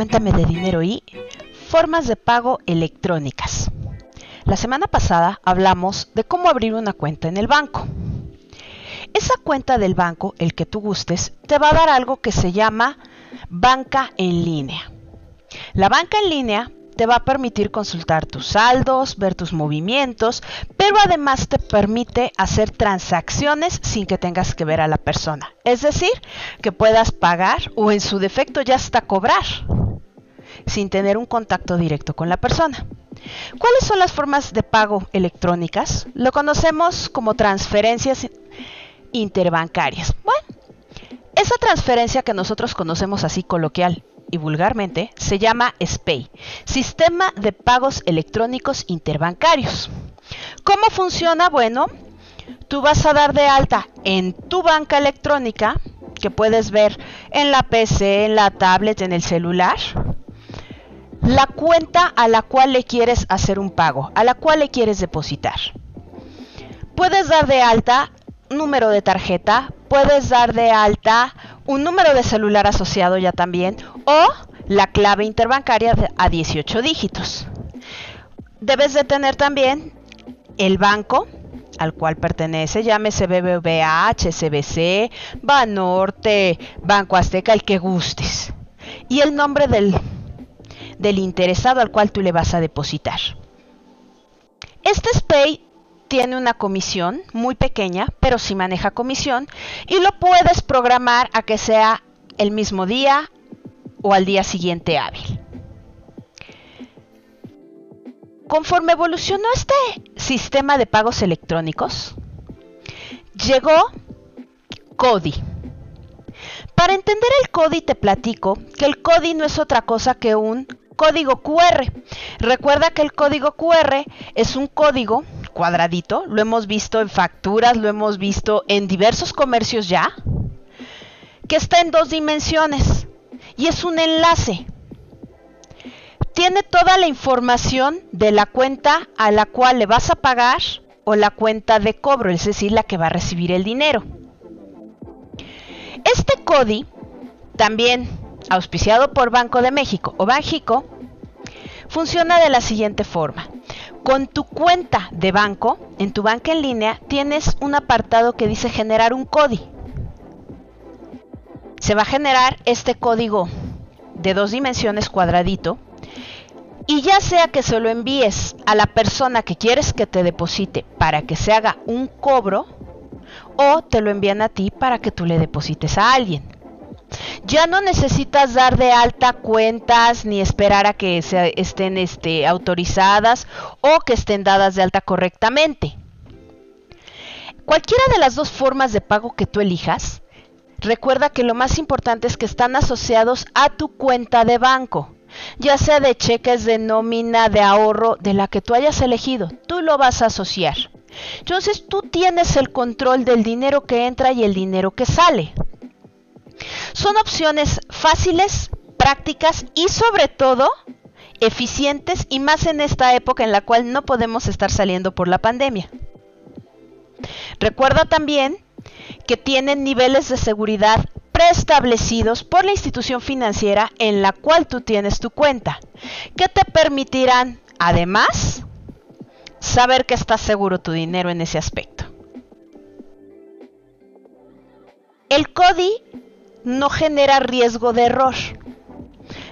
Cuéntame de dinero y formas de pago electrónicas. La semana pasada hablamos de cómo abrir una cuenta en el banco. Esa cuenta del banco, el que tú gustes, te va a dar algo que se llama banca en línea. La banca en línea te va a permitir consultar tus saldos, ver tus movimientos, pero además te permite hacer transacciones sin que tengas que ver a la persona. Es decir, que puedas pagar o en su defecto ya hasta cobrar sin tener un contacto directo con la persona. ¿Cuáles son las formas de pago electrónicas? Lo conocemos como transferencias interbancarias. Bueno, esa transferencia que nosotros conocemos así coloquial y vulgarmente se llama SPAY, Sistema de Pagos Electrónicos Interbancarios. ¿Cómo funciona? Bueno, tú vas a dar de alta en tu banca electrónica, que puedes ver en la PC, en la tablet, en el celular, la cuenta a la cual le quieres hacer un pago, a la cual le quieres depositar. Puedes dar de alta número de tarjeta, puedes dar de alta un número de celular asociado ya también o la clave interbancaria a 18 dígitos. Debes de tener también el banco al cual pertenece, llámese BBVA, HSBC, Banorte, Banco Azteca, el que gustes. Y el nombre del, del interesado al cual tú le vas a depositar. Este SPAY tiene una comisión muy pequeña, pero sí maneja comisión y lo puedes programar a que sea el mismo día o al día siguiente hábil. Conforme evolucionó este sistema de pagos electrónicos, llegó CODI. Para entender el CODI te platico que el CODI no es otra cosa que un código QR. Recuerda que el código QR es un código cuadradito, lo hemos visto en facturas, lo hemos visto en diversos comercios ya, que está en dos dimensiones y es un enlace. Tiene toda la información de la cuenta a la cual le vas a pagar o la cuenta de cobro, es decir, la que va a recibir el dinero. Este CODI, también auspiciado por Banco de México o Banjico, funciona de la siguiente forma. Con tu cuenta de banco, en tu banca en línea, tienes un apartado que dice generar un código. Se va a generar este código de dos dimensiones cuadradito y ya sea que se lo envíes a la persona que quieres que te deposite para que se haga un cobro o te lo envían a ti para que tú le deposites a alguien ya no necesitas dar de alta cuentas ni esperar a que se estén este, autorizadas o que estén dadas de alta correctamente. Cualquiera de las dos formas de pago que tú elijas, recuerda que lo más importante es que están asociados a tu cuenta de banco, ya sea de cheques, de nómina, de ahorro, de la que tú hayas elegido, tú lo vas a asociar. Entonces tú tienes el control del dinero que entra y el dinero que sale. Son opciones fáciles, prácticas y sobre todo eficientes y más en esta época en la cual no podemos estar saliendo por la pandemia. Recuerda también que tienen niveles de seguridad preestablecidos por la institución financiera en la cual tú tienes tu cuenta, que te permitirán, además, saber que está seguro tu dinero en ese aspecto. El CODI no genera riesgo de error.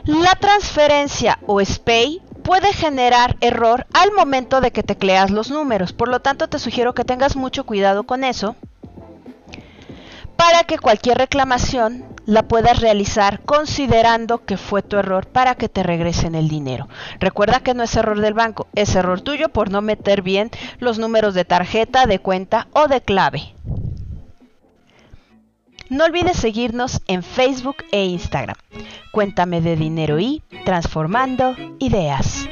La transferencia o SPAY puede generar error al momento de que tecleas los números, por lo tanto te sugiero que tengas mucho cuidado con eso para que cualquier reclamación la puedas realizar considerando que fue tu error para que te regresen el dinero. Recuerda que no es error del banco, es error tuyo por no meter bien los números de tarjeta, de cuenta o de clave. No olvides seguirnos en Facebook e Instagram. Cuéntame de dinero y transformando ideas.